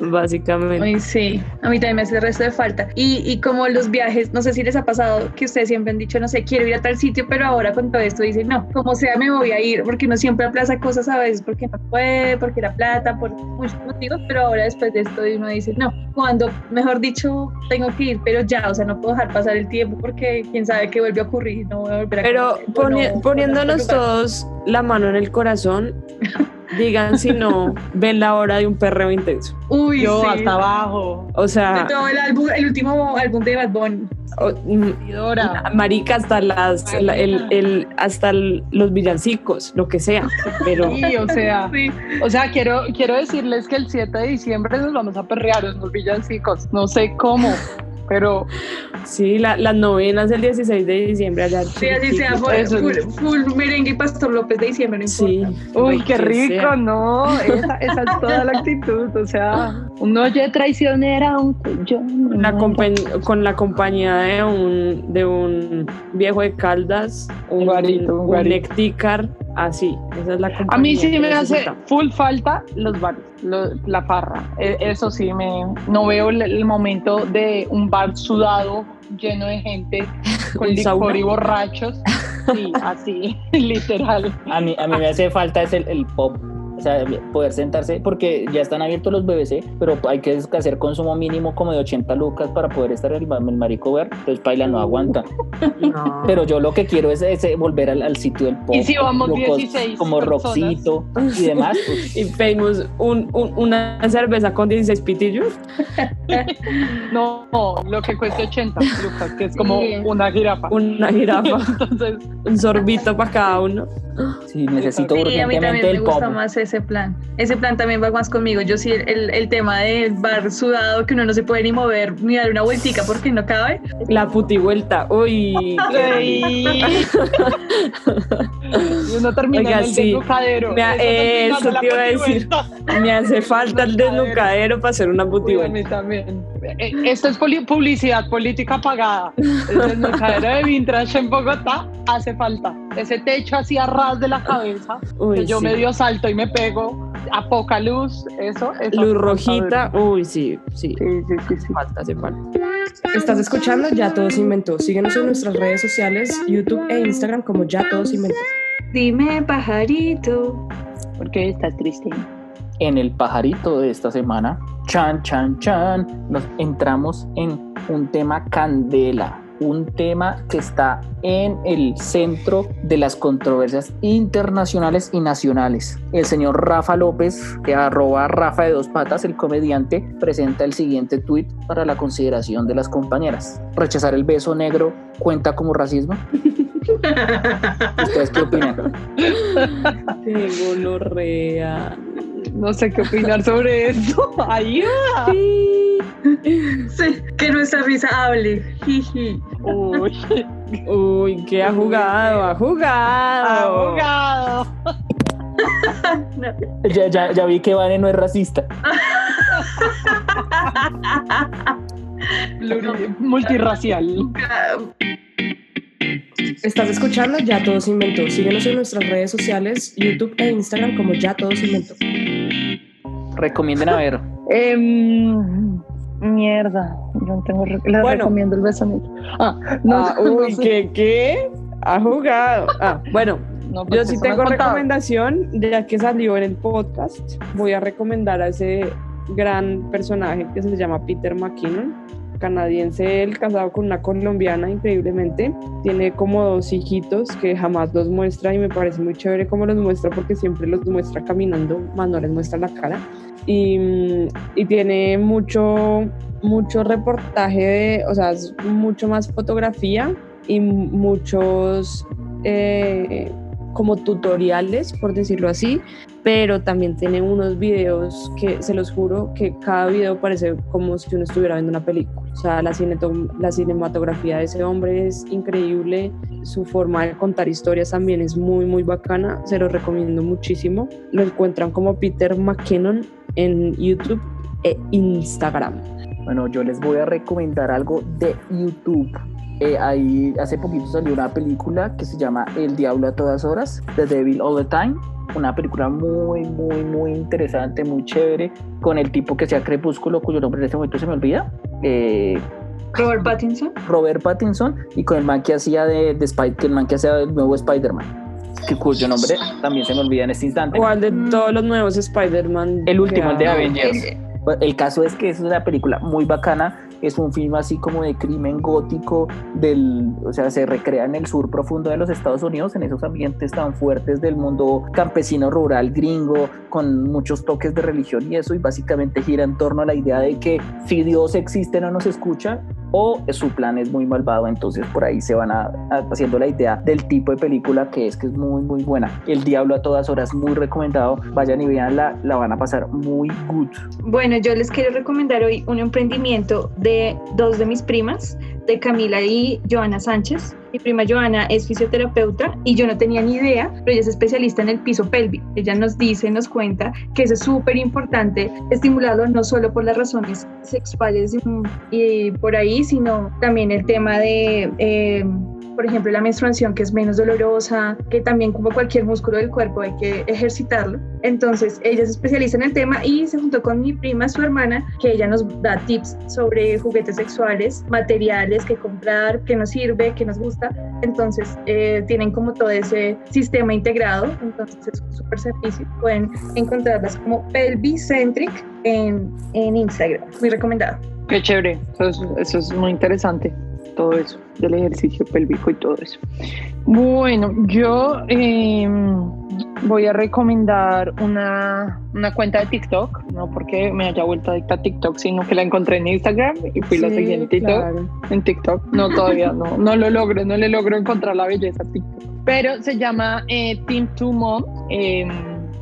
Básicamente. Ay, sí, a mí también me hace el resto de falta. Y, y como los viajes, no sé si les ha pasado que ustedes siempre han dicho, no sé, quiero ir a tal sitio, pero ahora con todo esto dicen, no, como sea me voy a ir, porque uno siempre aplaza cosas a veces, porque no puede, porque la plata, por muchos motivos, pero ahora después de esto uno dice, no, cuando, mejor dicho, tengo que ir, pero ya, o sea, no puedo dejar pasar el tiempo porque quién sabe qué vuelve a ocurrir, no voy a volver a Pero poni- no, poniéndonos todos la mano en el corazón, digan si no ven la hora de un perreo intenso. Uy, Yo sí. hasta abajo. O De sea, todo el álbum, el último álbum de Bad Bunny. o- mm, marica hasta las la- el, el- hasta el- los villancicos, lo que sea. Pero Sí, o sea, Sí. o sea, quiero, quiero decirles que el 7 de diciembre nos vamos a perrear unos villancicos. No sé cómo, pero sí, la- las novenas del 16 de diciembre allá. Sí, así sea, full, Eso full, es. full merengue y Pastor López de diciembre, no Sí. importa. Uy, qué rico, sea. ¿no? Esa, esa es toda la actitud, o sea, un oye traicionera, aunque yo La con la compañía de un, de un viejo de Caldas, un, Guarito, un un guarito. Así. Esa es la. A mí sí me hace full falta los bares, lo- la farra. E- Eso sí, me, no veo el, el momento de un bar sudado lleno de gente con ¿Un licor sauna? y borrachos. Sí, así, literal. A mí, a mí me hace falta es el, el pop. O sea, poder sentarse, porque ya están abiertos los BBC, pero hay que hacer consumo mínimo como de 80 lucas para poder estar el, el marico ver. Entonces, Paila no aguanta. No. Pero yo lo que quiero es, ese volver al, al sitio del pop. Y si vamos locos 16 Como personas. Roxito y demás. pues, Y pedimos un, un- una cerveza con 16 pitillos. No, lo que cueste 80 lucas, que es como Sí. una jirafa. Una jirafa, Entonces, un sorbito para cada uno. sí, necesito Sí, a mí urgentemente también me el pop. gusta más ese plan. Ese plan también va más conmigo. Yo sí, el, el tema del bar sudado, que uno no se puede ni mover ni dar una vueltica porque no cabe. La putivuelta. Uy. y uno termina Oiga, en el sí. desnucadero. Me ha- Eso te iba a decir. Me hace falta el desnucadero para hacer una Uy, a putivuelta. mí también. Eh, Esto es publicidad política pagada. El desnucadero de Vintage en Bogotá hace falta. Ese techo así a ras de la cabeza, Uy, que yo sí. medio salto y me pego, a poca luz, eso. eso Luz rojita. Uy, sí, sí. Sí, sí, sí, sí. Falta, hace falta. Estás escuchando Ya Todo se inventó. Síguenos en nuestras redes sociales, YouTube e Instagram como Ya Todo se inventó. Dime, pajarito. ¿Por qué estás triste? en el pajarito de esta semana, chan, chan, chan, nos entramos en un tema candela, un tema que está en el centro de las controversias internacionales y nacionales. El señor Rafa López, que arroba Rafa de dos patas, el comediante, presenta el siguiente tuit para la consideración de las compañeras. ¿Rechazar el beso negro cuenta como racismo? ¿Ustedes qué opinan? Qué gonorrea. No sé qué opinar sobre eso. Ayuda. Sí, que nuestra risa hable. Jiji. Uy, Uy, que ha jugado, ha jugado. abogado. Ya, ya, ya vi que Vane no es racista. Pluri- multirracial. Estás escuchando Ya Todo se inventó. Síguenos en nuestras redes sociales, YouTube e Instagram como Ya Todo se inventó. Recomienden a ver. Em, mierda, yo no tengo. re- Les Bueno. recomiendo el besonito. Ah, no, Ah, no uy, sé. ¿qué, ¿qué? Ha jugado. Ah, bueno, No, pues yo sí tengo recomendación, ya que salió en el podcast, voy a recomendar a ese gran personaje que se llama Peter McKinnon, canadiense, él casado con una colombiana, increíblemente. Tiene como dos hijitos que jamás los muestra y me parece muy chévere cómo los muestra porque siempre los muestra caminando, más no les muestra la cara. Y, y tiene mucho, mucho reportaje, de, o sea, mucho más fotografía y muchos eh, como tutoriales, por decirlo así, pero también tiene unos videos que se los juro que cada video parece como si uno estuviera viendo una película. O sea, la, la cinematografía de ese hombre es increíble, su forma de contar historias también es muy, muy bacana, se los recomiendo muchísimo. Lo encuentran como Peter McKinnon en YouTube e Instagram. Bueno, yo les voy a recomendar algo de YouTube. Eh, ahí hace poquito salió una película que se llama El Diablo a todas horas, The Devil All the Time. Una película muy, muy, muy interesante, muy chévere, con el tipo que sea Crepúsculo, cuyo nombre en este momento se me olvida. Eh, Robert Pattinson. Robert Pattinson y con el man que hacía de, de Spy- que el man que hacía el nuevo Spider-Man, que cuyo nombre también se me olvida en este instante. ¿Cuál de Mm. todos los nuevos Spider-Man? El último, el de Avengers. El- Pues, El caso es que es una película muy bacana, es un film así como de crimen gótico, del, o sea, se recrea en el sur profundo de los Estados Unidos, en esos ambientes tan fuertes del mundo campesino rural gringo, con muchos toques de religión y eso, y básicamente gira en torno a la idea de que si Dios existe no nos escucha, o su plan es muy malvado, entonces por ahí se van a, a- haciendo la idea del tipo de película que es, que es muy, muy buena. El Diablo a todas horas, muy recomendado, vayan y veanla, la van a pasar muy good. Bueno, yo les quiero recomendar hoy un emprendimiento de dos de mis primas, de Camila y Joana Sánchez. Mi prima Joana es fisioterapeuta y yo no tenía ni idea, pero ella es especialista en el piso pélvico. Ella nos dice, nos cuenta que eso es súper importante estimularlo no solo por las razones sexuales mm, y por ahí, sino también el tema de... eh, por ejemplo, la menstruación que es menos dolorosa, que también como cualquier músculo del cuerpo hay que ejercitarlo. Entonces, ella es especialista en el tema y se juntó con mi prima, su hermana, que ella nos da tips sobre juguetes sexuales, materiales que comprar, que nos sirve, que nos gusta. Entonces, eh, tienen como todo ese sistema integrado. Entonces, es un súper servicio. Pueden encontrarlas como Pelvicentric en, en Instagram. Muy recomendado. Qué chévere, eso es, eso es muy interesante, todo eso, del ejercicio pélvico y todo eso. Bueno, yo eh, voy a recomendar una, una cuenta de TikTok, no porque me haya vuelto adicta a TikTok, sino que la encontré en Instagram y fui la Sí, siguiente TikTok, claro. en TikTok. No, todavía no, no lo logro, no le logro encontrar la belleza a TikTok. Pero se llama eh, Team Two Mom. eh,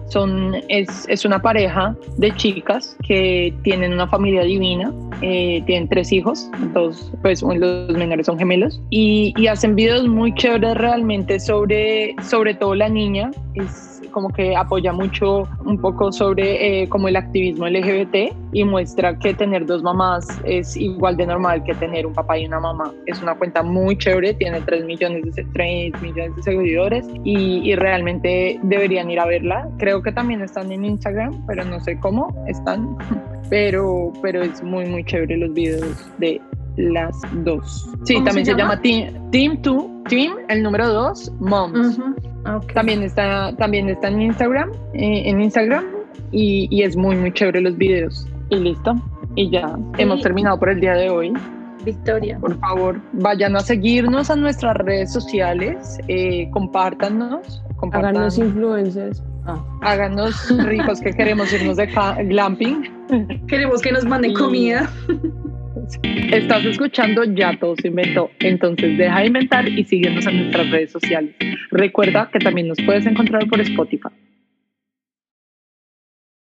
son, es, es una pareja de chicas que tienen una familia divina, eh, tienen tres hijos, dos, pues los menores son gemelos, y, y hacen videos muy chéveres realmente sobre, sobre todo la niña, es como que apoya mucho un poco sobre eh, como el activismo LGBT y muestra que tener dos mamás es igual de normal que tener un papá y una mamá. Es una cuenta muy chévere, tiene 3 millones de, 3 millones de seguidores y, y realmente deberían ir a verla. Creo que también están en Instagram, pero no sé cómo están. Pero, pero es muy, muy chévere los videos de las dos. Sí, ¿Cómo también se se, llama Team, Team 2, Team, el número 2, Moms. Ujú. Ok. También está, también está en Instagram, eh, en Instagram y, y es muy muy chévere los videos. Y listo. Y ya hemos terminado por el día de hoy. Victoria. Por favor, vayan a seguirnos a nuestras redes sociales, eh, compártanos, compartan, Háganos influencers. Ah. háganos ricos que queremos irnos de glamping. Queremos que nos manden comida. Estás escuchando Ya Todo se inventó. Entonces deja de inventar y síguenos en nuestras redes sociales. Recuerda que también nos puedes encontrar por Spotify.